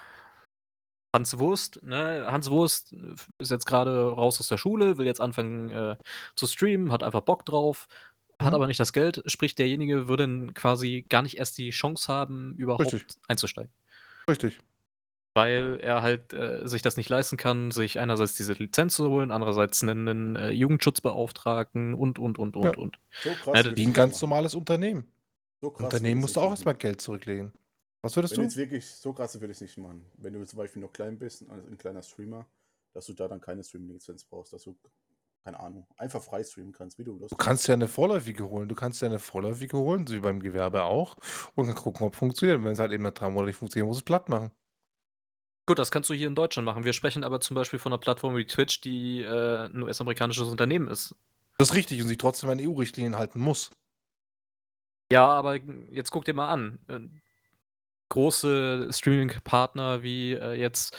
Hans Wurst, ne? Hans Wurst äh, ist jetzt gerade raus aus der Schule, will jetzt anfangen äh, zu streamen, hat einfach Bock drauf, hat Mhm. aber nicht das Geld, sprich derjenige würde dann quasi gar nicht erst die Chance haben, überhaupt Richtig. einzusteigen. Richtig. Weil er halt äh, sich das nicht leisten kann, sich einerseits diese Lizenz zu holen, andererseits einen, einen äh, Jugendschutzbeauftragten und, und, und, und, Ja. und. So krass. Ja, Wie ein ganz normales Unternehmen. So krass Unternehmen musst du auch erstmal. Geld zurücklegen. Was würdest Wenn du? jetzt wirklich so krass würde ich es nicht machen. Wenn du zum Beispiel noch klein bist, also ein kleiner Streamer, dass du da dann keine Streaming-Lizenz brauchst, dass du, keine Ahnung, einfach frei streamen kannst, wie du Lust Du kannst ja eine vorläufige holen. Du kannst ja eine vorläufige holen, so wie beim Gewerbe auch. Und dann gucken, ob es funktioniert. Wenn es halt eben nach drei Monaten nicht funktioniert, muss es platt machen. Gut, das kannst du hier in Deutschland machen. Wir sprechen aber zum Beispiel von einer Plattform wie Twitch, die äh, ein US-amerikanisches Unternehmen ist. Das ist richtig und sich trotzdem an EU-Richtlinien halten muss. Ja, aber jetzt guck dir mal an. Äh, große Streaming-Partner wie äh, jetzt,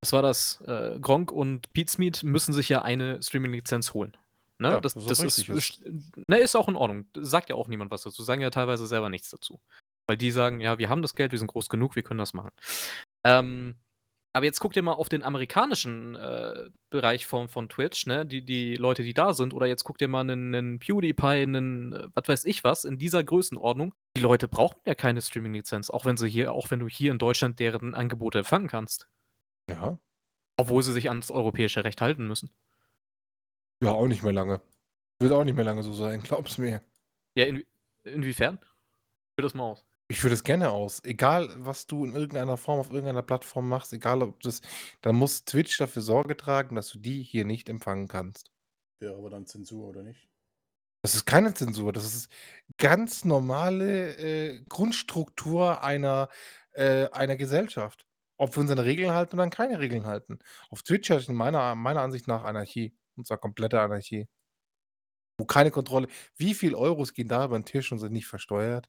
was war das? Äh, Gronk und Pizmeet müssen sich ja eine Streaming-Lizenz holen. Ne? Ja, das, das ist ist, ne, ist auch in Ordnung. Sagt ja auch niemand was dazu. Sagen ja teilweise selber nichts dazu. Weil die sagen, ja, wir haben das Geld, wir sind groß genug, wir können das machen. Ähm, aber jetzt guck dir mal auf den amerikanischen äh, Bereich von, von Twitch, ne? Die, die Leute, die da sind, oder jetzt guck dir mal einen, einen PewDiePie, einen, was weiß ich was, in dieser Größenordnung. Die Leute brauchen ja keine Streaming-Lizenz, auch wenn sie hier, auch wenn du hier in Deutschland deren Angebote empfangen kannst. Ja. Obwohl sie sich ans europäische Recht halten müssen. Ja, auch nicht mehr lange. Wird auch nicht mehr lange so sein, glaub's mir. Ja, in, inwiefern? Führ das mal aus. Ich führe das gerne aus. Egal, was du in irgendeiner Form auf irgendeiner Plattform machst, egal ob das, dann muss Twitch dafür Sorge tragen, dass du die hier nicht empfangen kannst. Wäre aber dann Zensur, oder nicht? Das ist keine Zensur, das ist ganz normale äh, Grundstruktur einer, äh, einer Gesellschaft. Ob wir uns an Regeln halten oder an keine Regeln halten. Auf Twitch herrscht in meiner, meiner Ansicht nach Anarchie. Und zwar komplette Anarchie. Wo keine Kontrolle. Wie viele Euros gehen da über den Tisch und sind nicht versteuert?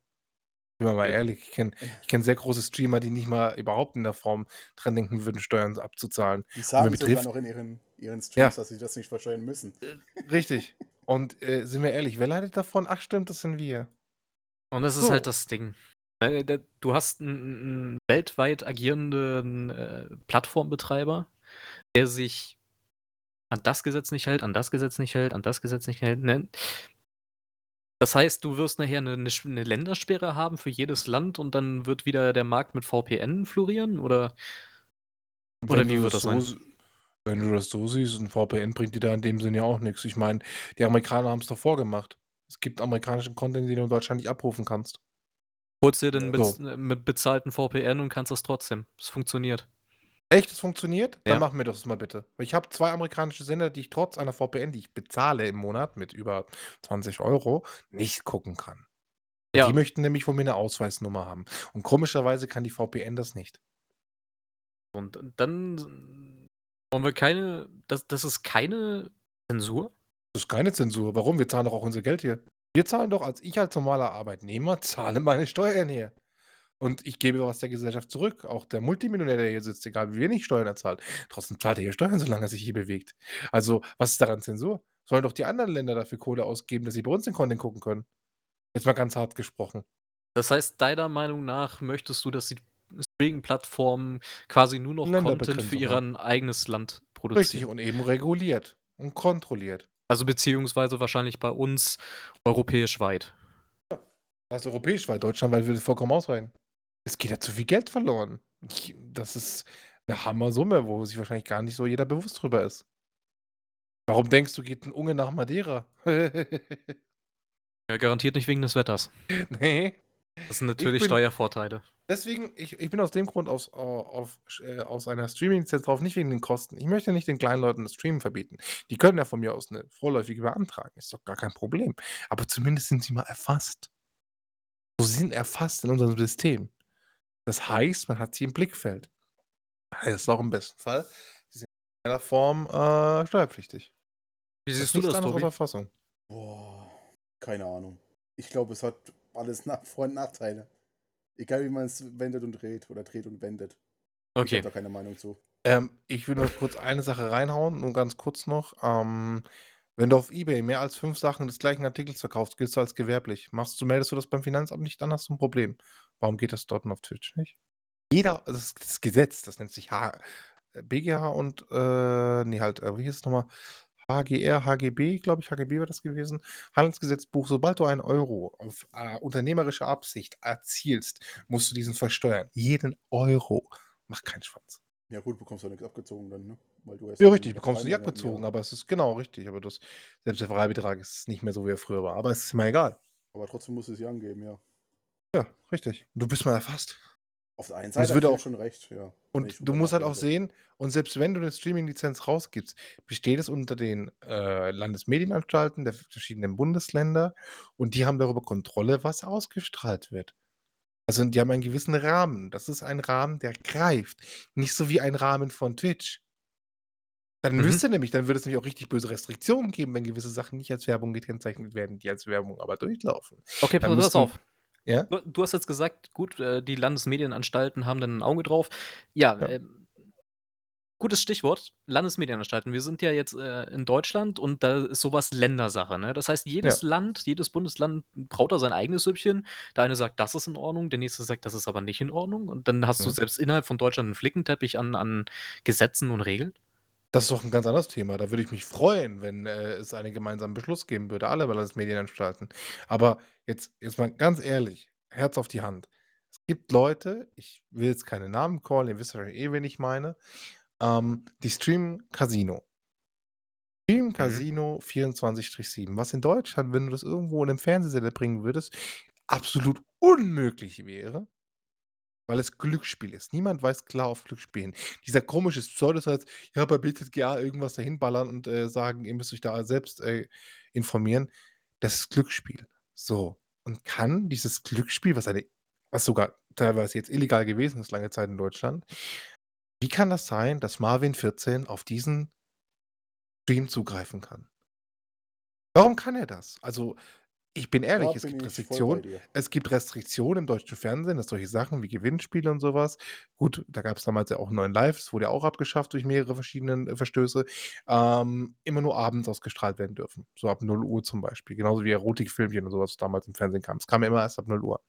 Sind wir mal Ja. ehrlich, ich kenne ich kenn sehr große Streamer, die nicht mal überhaupt in der Form dran denken würden, Steuern abzuzahlen. Die sagen sogar betrifft- noch in ihren, ihren Ja. Streams, dass sie das nicht versteuern müssen. Richtig. Und äh, sind wir ehrlich, wer leidet davon? Ach stimmt, das sind wir. Und das ist So. halt das Ding. Äh, Du hast einen, einen weltweit agierenden äh, Plattformbetreiber, der sich an das Gesetz nicht hält, an das Gesetz nicht hält, an das Gesetz nicht hält. Ne? Das heißt, du wirst nachher eine, Sch- eine Ländersperre haben für jedes Land und dann wird wieder der Markt mit VPN florieren? Oder Oder Wenn wie du wird das sein? so, Wenn du das so siehst, ein VPN bringt dir da in dem Sinne ja auch nichts. Ich meine, die Amerikaner haben es doch vorgemacht. Es gibt amerikanischen Content, den du in Deutschland nicht abrufen kannst. holst dir den Ja. bez äh, mit bezahlten VPN und kannst das trotzdem? Es funktioniert. Echt, es funktioniert? Dann Ja. mach mir das mal bitte. Ich habe zwei amerikanische Sender, die ich trotz einer VPN, die ich bezahle im Monat mit über 20 Euro, nicht gucken kann. Ja. Die möchten nämlich von mir eine Ausweisnummer haben. Und komischerweise kann die VPN das nicht. Und dann wollen wir keine, das, das ist keine Zensur? Das ist keine Zensur. Warum? Wir zahlen doch auch unser Geld hier. Wir zahlen doch, als ich als normaler Arbeitnehmer zahle meine Steuern hier. Und ich gebe was der Gesellschaft zurück. Auch der Multimillionär, der hier sitzt, egal wie wenig Steuern er zahlt, trotzdem zahlt er hier Steuern, solange er sich hier bewegt. Also, was ist daran Zensur? Sollen doch die anderen Länder dafür Kohle ausgeben, dass sie bei uns den Content gucken können. Jetzt mal ganz hart gesprochen. Das heißt, deiner Meinung nach möchtest du, dass die Streaming-Plattformen quasi nur noch Content für Länderbegrenzung ihr eigenes Land Richtig, produzieren? und eben reguliert und kontrolliert. Also beziehungsweise wahrscheinlich bei uns europäisch weit. Das ist europäisch weit, Deutschland weit würde vollkommen ausreichen. Es geht ja zu viel Geld verloren. Ich, das ist eine Hammer-Summe, wo sich wahrscheinlich gar nicht so jeder bewusst drüber ist. Warum denkst du, geht ein Unge nach Madeira? *laughs* Ja, garantiert nicht wegen des Wetters. nee. Das sind natürlich bin- Steuervorteile. Deswegen, ich, ich bin aus dem Grund aus, auf, äh, aus einer Streaming-Lizenz drauf, nicht wegen den Kosten. Ich möchte nicht den kleinen Leuten das Streamen verbieten. Die können ja von mir aus eine vorläufige beantragen. Ist doch gar kein Problem. Aber zumindest sind sie mal erfasst. So, sie sind erfasst in unserem System. Das heißt, man hat sie im Blickfeld. Heißt auch im besten Fall, sie sind in einer Form äh, steuerpflichtig. Wie Das siehst ist du das, Tobi? Verfassung. Boah, keine Ahnung. Ich glaube, es hat alles Nach Vor- und Nachteile. Egal wie man es wendet und dreht oder dreht und wendet. Ich Okay. habe da keine Meinung zu. Ähm, ich will nur kurz eine Sache reinhauen, nur ganz kurz noch. Ähm, wenn du auf Ebay mehr als fünf Sachen des gleichen Artikels verkaufst, gilt du als gewerblich. Machst du, meldest du das beim Finanzamt nicht, dann hast du ein Problem. Warum geht das dort und auf Twitch nicht? Jeder, das ist das Gesetz, das nennt sich H, BGH und, äh, nee, halt, äh, wie hieß es nochmal? HGR, HGB, glaube ich, HGB war das gewesen. Handelsgesetzbuch, sobald du einen Euro auf äh, unternehmerische Absicht erzielst, musst du diesen versteuern. Jeden Euro. Mach keinen Schwanz. Ja gut, bekommst du nichts abgezogen dann, ne? Weil du hast Ja, richtig, bekommst du nicht abgezogen, ja. aber es ist genau richtig. Aber das, selbst der Freibetrag ist nicht mehr so, wie er früher war. Aber es ist mir egal. Aber trotzdem musst du es ja angeben, ja. Ja, richtig. Du bist mal erfasst. Auf der einen Seite würde auch- schon recht, ja. Und du musst halt auch sehen, und selbst wenn du eine Streaming-Lizenz rausgibst, besteht es unter den äh, Landesmedienanstalten der verschiedenen Bundesländer und die haben darüber Kontrolle, was ausgestrahlt wird. Also die haben einen gewissen Rahmen. Das ist ein Rahmen, der greift. Nicht so wie ein Rahmen von Twitch. Dann Mhm. wüsste nämlich dann würde es nämlich auch richtig böse Restriktionen geben, wenn gewisse Sachen nicht als Werbung gekennzeichnet werden, die als Werbung aber durchlaufen. Okay, Dann pass auf. Ja? Du du hast jetzt gesagt, gut, äh, die Landesmedienanstalten haben dann 'n Auge drauf. Ja, Ja. ähm gutes Stichwort, Landesmedienanstalten. Wir sind ja jetzt, äh, in Deutschland und da ist so was Ländersache, ne? Das heißt, jedes Ja. Land, jedes Bundesland braut da sein eigenes Süppchen. Der eine sagt, das ist in Ordnung, der nächste sagt, das ist aber nicht in Ordnung. Und dann hast du Mhm. selbst innerhalb von Deutschland 'n Flickenteppich an an Gesetzen und Regeln. Das ist doch 'n ganz anderes Thema. Da würde ich mich freuen, wenn, äh, es einen gemeinsamen Beschluss geben würde, alle Landesmedienanstalten. Aber jetzt jetzt mal ganz ehrlich, Herz auf die Hand. Es gibt Leute, ich will jetzt keine Namen callen, ihr wisst ja eh, wen ich meine, ähm, die streamen Casino. Streamen Mhm. Casino 24/7, was in Deutschland, wenn du das irgendwo in 'nem Fernsehsender bringen würdest, absolut unmöglich wäre weil es Glücksspiel ist. Niemand weist klar auf Glücksspiel hin. Dieser komische Pseudosatz: „Ja, bei BZGA irgendwas dahin ballern und, äh, sagen, ihr müsst euch da selbst, äh, informieren.“ Das ist Glücksspiel. So. Und kann dieses Glücksspiel, was eine was sogar teilweise jetzt illegal gewesen ist lange Zeit in Deutschland wie kann das sein, dass Marvin14 auf diesen Stream zugreifen kann? Warum kann er das? Also, ich bin ehrlich, Da es bin gibt ich voll bei Restriktionen. dir. Es gibt Restriktionen im deutschen Fernsehen, dass solche Sachen wie Gewinnspiele und so was gut, da gab's damals ja auch 9 Live, das wurde ja auch abgeschafft durch mehrere verschiedenen, äh, Verstöße, ähm, immer nur abends ausgestrahlt werden dürfen, so ab 0:00 zum Beispiel, genauso wie Erotikfilmchen und so was damals im Fernsehen kam. Es kam ja immer erst ab 0:00.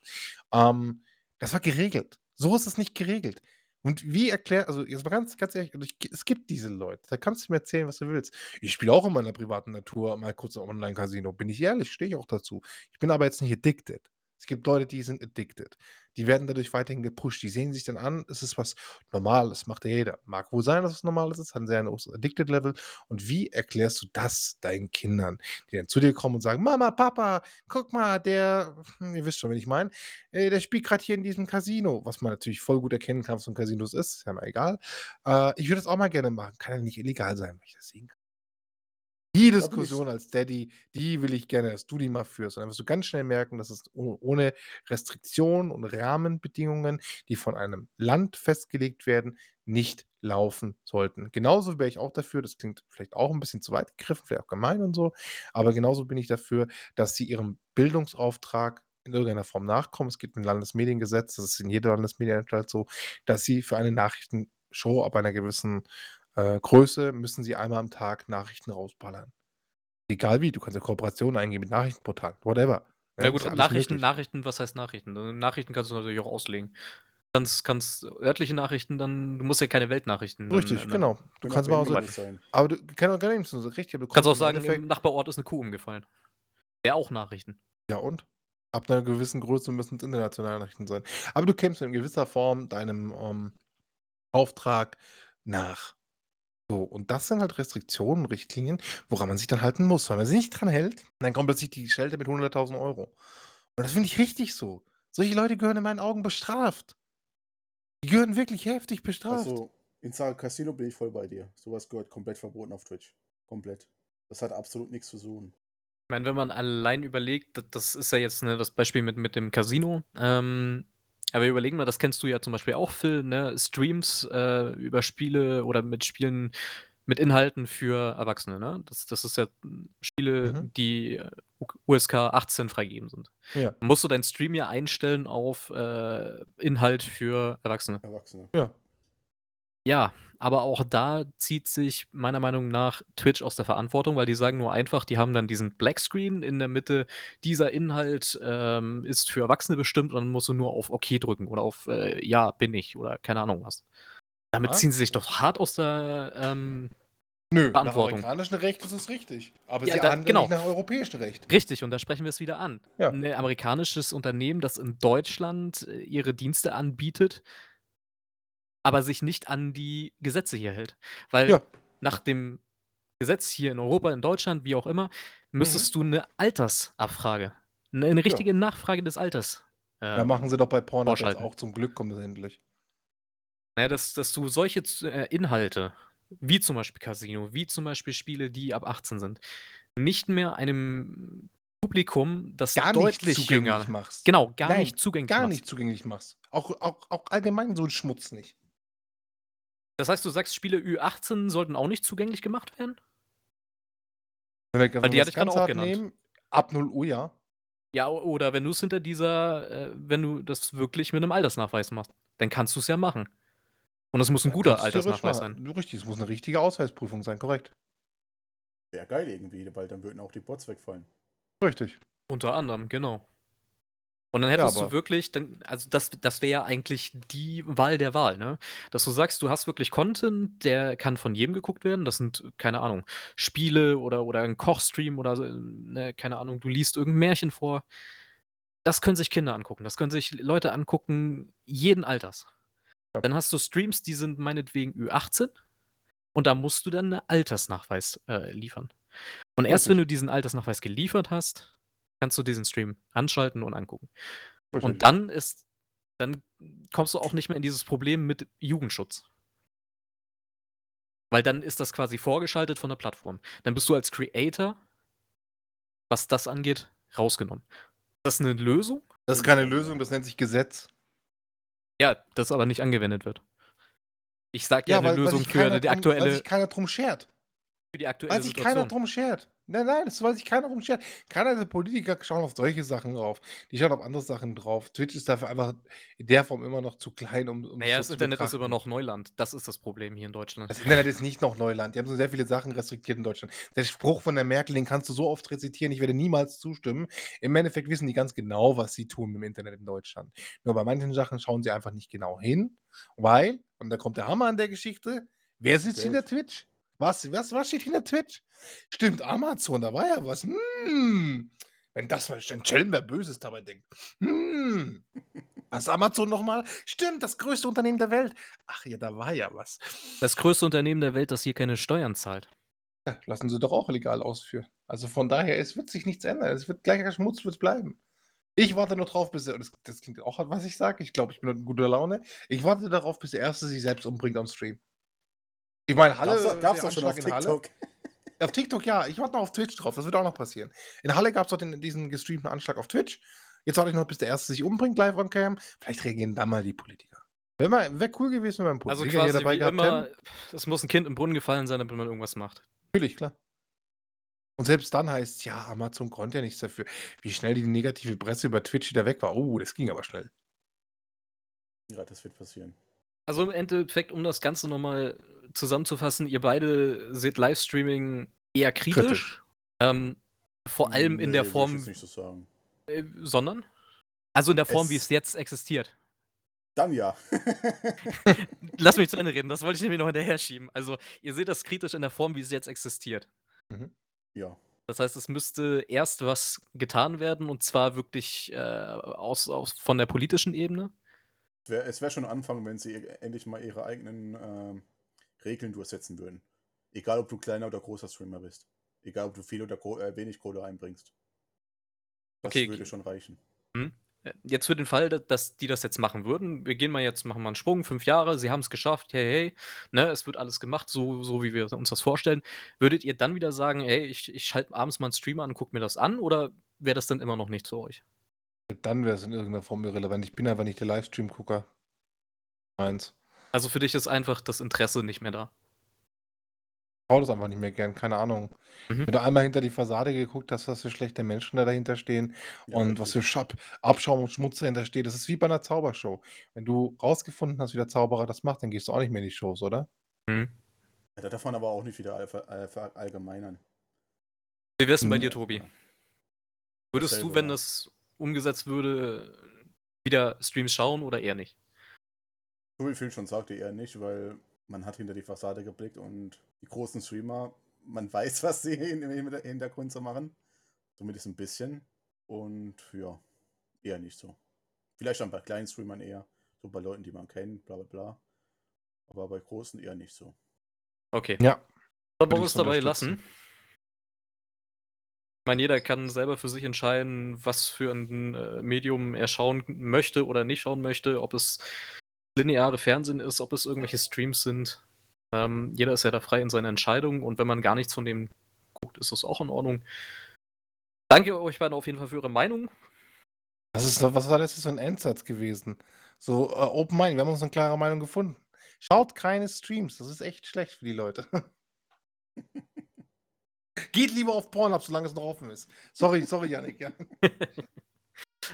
Ähm, das war geregelt. So ist es nicht geregelt. Und wie erklärt also, jetzt mal ganz ganz ehrlich, ich es gibt diese Leute, da kannst du mir erzählen, was du willst. Ich spiele auch in meiner privaten Natur mal kurz Online-Casino, bin ich ehrlich, stehe ich auch dazu. Ich bin aber jetzt nicht addicted. Es gibt Leute, die sind addicted. Die werden dadurch weiterhin gepusht. Die sehen sich dann an, es ist was Normales, macht ja jeder. Mag wohl sein, dass es Normales ist, hat 'n sehr hohes Addicted-Level. Und wie erklärst du das deinen Kindern, die dann zu dir kommen und sagen: „Mama, Papa, guck mal, der“ hm, ihr wisst schon, wen ich meine, „äh, der spielt grad hier in diesem Casino“, was man natürlich voll gut erkennen kann, was für 'n Casinos ist, ist ja mal egal. Äh, ich würde das auch mal gerne machen. Kann ja nicht illegal sein, wenn ich das sehen kann. Die Diskussion als Daddy, die will ich gerne, dass du die mal führst. Und dann wirst du ganz schnell merken, dass es ohne Restriktionen und Rahmenbedingungen, die von einem Land festgelegt werden, nicht laufen sollten. Genauso wäre ich auch dafür das klingt vielleicht auch 'n bisschen zu weit gegriffen, vielleicht auch gemein und so, aber genauso bin ich dafür, dass sie ihrem Bildungsauftrag in irgendeiner Form nachkommen. Es gibt 'n Landesmediengesetz, das ist in jeder Landesmedienanstalt so, dass sie für eine Nachrichtenshow ab einer gewissen, äh, Größe müssen sie einmal am Tag Nachrichten rausballern. Egal wie, du kannst ja Kooperationen eingehen mit Nachrichtenportalen, whatever, Ja gut, ja alles Nachrichten möglich. Nachrichten was heißt Nachrichten? Äh, Nachrichten kannst du natürlich auch auslegen. Kannst kannst örtliche Nachrichten dann du musst ja keine Weltnachrichten Richtig, dann genau. Du kannst mal so sein. aber du kann auch gar nicht so richtig, aber du Kannst auch sagen, im Nachbarort ist 'ne Kuh umgefallen. Wäre auch Nachrichten. Ja und? Ab 'ner gewissen Größe müssen's internationale Nachrichten sein. Aber du kämst in gewisser Form deinem, ähm, Auftrag nach. So, und das sind halt Restriktionen, Richtlinien, woran man sich dann halten muss. Wenn man sich nicht dran hält, dann kommt plötzlich die Schelte mit 100.000 €. Und das finde ich richtig so. Solche Leute gehören in meinen Augen bestraft. Die gehören wirklich heftig bestraft. Also, in Sachen Casino bin ich voll bei dir. So was gehört komplett verboten auf Twitch. Komplett. Das hat absolut nix zu suchen. Ich meine, wenn man allein überlegt, das ist ja jetzt, ne, das Beispiel mit mit dem Casino, ähm, aber überlegen wir, das kennst du ja zum Beispiel auch, Phil, ne, Streams, äh, über Spiele oder mit Spielen mit Inhalten für Erwachsene, ne? Das das ist ja Spiele, Mhm. die, äh, USK 18 freigegeben sind. Ja. Musst du deinen Stream ja einstellen auf, äh, Inhalt für Erwachsene. Erwachsene. Ja. Ja, aber auch da zieht sich meiner Meinung nach Twitch aus der Verantwortung, weil die sagen nur einfach, die haben dann diesen Blackscreen in der Mitte. Dieser Inhalt, ähm, ist für Erwachsene bestimmt und dann musst du nur auf Okay drücken oder auf, äh, Ja, bin ich oder keine Ahnung was. Damit Ja. ziehen sie sich doch hart aus der, ähm, Nö, nach Verantwortung. amerikanischem Recht ist es richtig. Aber Ja, sie da handeln genau. nicht nach europäischem Recht. Richtig, und da sprechen wir es wieder an. Ja. 'Ne amerikanisches Unternehmen, das in Deutschland, äh, ihre Dienste anbietet aber sich nicht an die Gesetze hier hält. Weil Ja. nach dem Gesetz hier in Europa, in Deutschland, wie auch immer, Mhm. müsstest du 'ne Altersabfrage 'ne 'ne Ja. richtige Nachfrage des Alters, Ja, ähm, machen sie doch bei vorschalten. auch. Zum Glück kommt das endlich. Na ja, dass dass du solche äh, Inhalte, wie zum Beispiel Casino, wie zum Beispiel Spiele, die ab 18 sind, nicht mehr einem Publikum, das Gar nicht deutlich zugänglich jünger machst. genau, gar Nein, nicht zugänglich gar machst. nicht zugänglich machst. Auch auch auch allgemein so 'n Schmutz nicht. Das heißt, du sagst, Spiele Ü18 sollten auch nicht zugänglich gemacht werden? Wenn wir, Weil die hatte es ich gerade ganz auch genannt. nehmen, ab 0 Uhr ja. Ja, oder wenn du's hinter dieser äh, wenn du das wirklich mit 'nem Altersnachweis machst, dann kannst du's ja machen. Und es muss 'n Ja, guter du Altersnachweis sein. Richtig, es muss 'ne richtige Ausweisprüfung sein, korrekt. Wäre geil irgendwie, weil dann würden auch die Bots wegfallen. Richtig. Unter anderem, genau. Und dann Ja, hättest du aber wirklich dann also das das wäre ja eigentlich die Wahl der Wahl, ne? Dass du sagst, du hast wirklich Content, der kann von jedem geguckt werden. Das sind, keine Ahnung, Spiele oder oder 'n Kochstream oder ne, keine Ahnung, du liest irgend 'n Märchen vor. Das können sich Kinder angucken. Das können sich Leute angucken, jeden Alters. Ja. Dann hast du Streams, die sind meinetwegen Ü18 und da musst du dann 'ne Altersnachweis, äh, liefern. Und erst wenn du diesen Altersnachweis geliefert hast, kannst du diesen Stream anschalten und angucken. Und dann ist dann kommst du auch nicht mehr in dieses Problem mit Jugendschutz. Weil dann ist das quasi vorgeschaltet von der Plattform. Dann bist du als Creator, was das angeht, rausgenommen. Ist das 'ne Lösung? Das ist keine Lösung, das nennt sich Gesetz. Ja, das aber nicht angewendet wird. Ich sage ja Ja, 'ne weil weil Lösung sich für die drum weil aktuelle sich keiner drum schert. Für die Weil aktuelle sich keiner Situation. drum schert. Nein, nein, das weil sich keiner drum schert. Keiner der Politiker schauen auf solche Sachen drauf. Die schauen auf andere Sachen drauf. Twitch ist dafür einfach in der Form immer noch zu klein, um um Na ja, das das so zu Internet ist immer betrachten. noch Neuland. Das ist das Problem hier in Deutschland. Das Internet ist nicht noch Neuland. Die haben so sehr viele Sachen restriktiert in Deutschland. Der Spruch von der Merkel, den kannst du so oft rezitieren, ich werde niemals zustimmen. Im Endeffekt wissen die ganz genau, was sie tun im Internet in Deutschland. Nur bei manchen Sachen schauen sie einfach nicht genau hin, weil, und da kommt der Hammer an der Geschichte, wer sitzt hinter. Twitch? Was was was steht hinter Twitch? Stimmt, Amazon, da war ja was. Hm. Wenn das mal wenn Schelm, wer Böses dabei denkt. Hm. *laughs* Was Amazon noch mal? Stimmt, das größte Unternehmen der Welt. Ach ja, da war ja was. Das größte Unternehmen der Welt, das hier keine Steuern zahlt. Ja, lassen sie doch auch legal ausführen. Also von daher, es wird sich nichts ändern. Es wird gleicher Schmutz wird's bleiben. Ich warte nur drauf, bis er das das klingt auch was ich sage. Ich glaube, ich bin in guter Laune. Ich warte darauf, bis der Erste sich selbst umbringt am Stream. Ich meine, Halle, Gab's doch, gab's der doch schon auf. TikTok. Auf TikTok ja, ich warte noch auf Twitch drauf. Das wird auch noch passieren. In Halle gab es doch den, diesen gestreamten Anschlag auf Twitch. Jetzt warte ich noch, bis der Erste sich umbringt live on cam. Vielleicht reagieren dann mal die Politiker. Wäre mal- wäre cool gewesen, wenn einen Also Politiker hier quasi dabei wie gehabt immer, hätten. es muss 'n Kind im Brunnen gefallen sein, damit man irgendwas macht. Natürlich, klar. Und selbst dann heißt's, ja, Amazon konnte ja nichts dafür. Wie schnell die negative Presse über Twitch wieder weg war. Oh, das ging aber schnell. Ja, das wird passieren. Also im Endeffekt, um das Ganze noch mal zusammenzufassen, ihr beide seht Livestreaming eher kritisch. Kritisch. Ähm, vor allem in der Nee, würde ich Form jetzt nicht so sagen. äh, sondern? Also in der Form, wie Es es jetzt existiert. Dann ja. *laughs* Lass mich zu Ende reden, das wollte ich nämlich noch hinterher schieben. Also, ihr seht das kritisch in der Form, wie es jetzt existiert. Mhm. Ja. Das heißt, es müsste erst was getan werden und zwar wirklich, äh, aus aus von der politischen Ebene. Wär, es wäre schon ein Anfang, wenn sie endlich mal ihre eigenen ähm, Regeln durchsetzen würden. Egal, ob du kleiner oder großer Streamer bist. Egal, ob du viel oder äh, wenig Kohle einbringst. Das Okay, würde schon reichen. Äh, jetzt für den Fall, da dass die das jetzt machen würden. Wir gehen mal jetzt machen mal 'n Sprung, 5 Jahre, sie haben's geschafft, hey, hey, ne? Es wird alles gemacht, so so wie wir uns das vorstellen. Würdet ihr dann wieder sagen: „Ey, ich ich schalte abends mal 'n Stream an und gucke mir das an“, oder wäre das dann immer noch nichts für euch? Dann wäre es in irgendeiner Form irrelevant. Ich bin einfach nicht der Livestream-Gucker. Meins. Also, für dich ist einfach das Interesse nicht mehr da? Schaue das einfach nicht mehr gern, keine Ahnung. Mhm. Wenn du einmal hinter die Fassade geguckt hast, was für schlechte Menschen da dahinter stehen Ja, und was für richtig. Schab Abschaum und Schmutz dahinter steht. Das ist wie bei 'ner Zaubershow. Wenn du rausgefunden hast, wie der Zauberer das macht, dann gehst du auch nicht mehr in die Shows, oder? Mhm. Ja, da darf man aber auch nicht wieder allver- äh, verallgemeinern. Wie wär's denn bei Hm. dir, Tobi? Würdest du, Dasselbe, wenn ja. das umgesetzt würde, wieder Streams schauen oder eher nicht? So wie Phil schon sagte, eher nicht, weil man hat hinter die Fassade geblickt und die großen Streamer, man *laughs* weiß, was sie im Hintergrund so machen. Zumindest ein bisschen. Und ja, eher nicht so. Vielleicht dann bei kleinen Streamern eher. So bei Leuten, die man kennt, bla bla bla. Aber bei großen eher nicht so. Okay. Ja. Wollen wir ich es dabei lassen. Ich meine, jeder kann selber für sich entscheiden, was für ein äh, Medium er schauen möchte oder nicht schauen möchte, ob es lineare Fernsehen ist, ob es irgendwelche Streams sind. Ähm, jeder ist ja da frei in seiner Entscheidung und wenn man gar nichts von dem guckt, ist das auch in Ordnung. Danke euch beiden auf jeden Fall für eure Meinung. Das ist was war das für 'n Endsatz gewesen? So, äh, Open Mind, wir haben uns 'ne klare Meinung gefunden. Schaut keine Streams, das ist echt schlecht für die Leute. *laughs* Geht lieber auf Pornhub, solange es noch offen ist. Sorry, sorry, Janik. Ja. *laughs*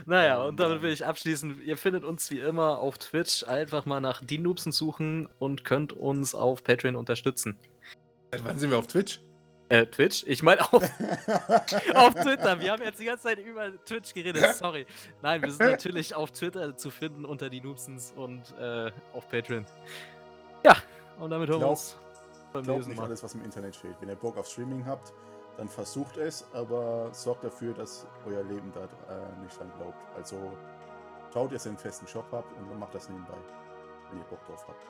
Naja, und damit Mann. will ich abschließen. Ihr findet uns wie immer auf Twitch. Einfach mal nach die Noobsen suchen und könnt uns auf Patreon unterstützen. Seit wann sind wir auf Twitch? Äh, Twitch? Ich meine auf, *laughs* auf Twitter. Wir haben jetzt die ganze Zeit über Twitch geredet. Sorry. Nein, wir sind natürlich auf Twitter zu finden unter die Noobsens und äh, auf Patreon. Ja, und damit hören wir uns beim Glaubt nicht alles, was im Internet steht. Wenn ihr Bock auf Streaming habt, dann versucht es, aber sorgt dafür, dass euer Leben da äh, nicht dran glaubt. Also schaut, dass ihr einen festen Job habt und dann macht das nebenbei, wenn ihr Bock drauf habt.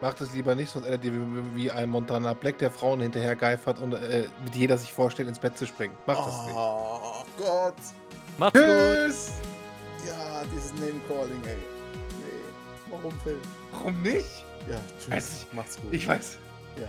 Macht es lieber nicht, sonst endet ihr wie, ein Montana Black, der Frauen hinterher geifert und äh, mit jeder sich vorstellt, ins Bett zu springen. Macht das nicht. Oh Gott! Macht's gut. Tschüss! Ja, dieses Name-Calling, ey. Nee, warum Phil? Warum nicht? Ja, Weiß tschüss. Macht's gut. Ich weiß. Ja.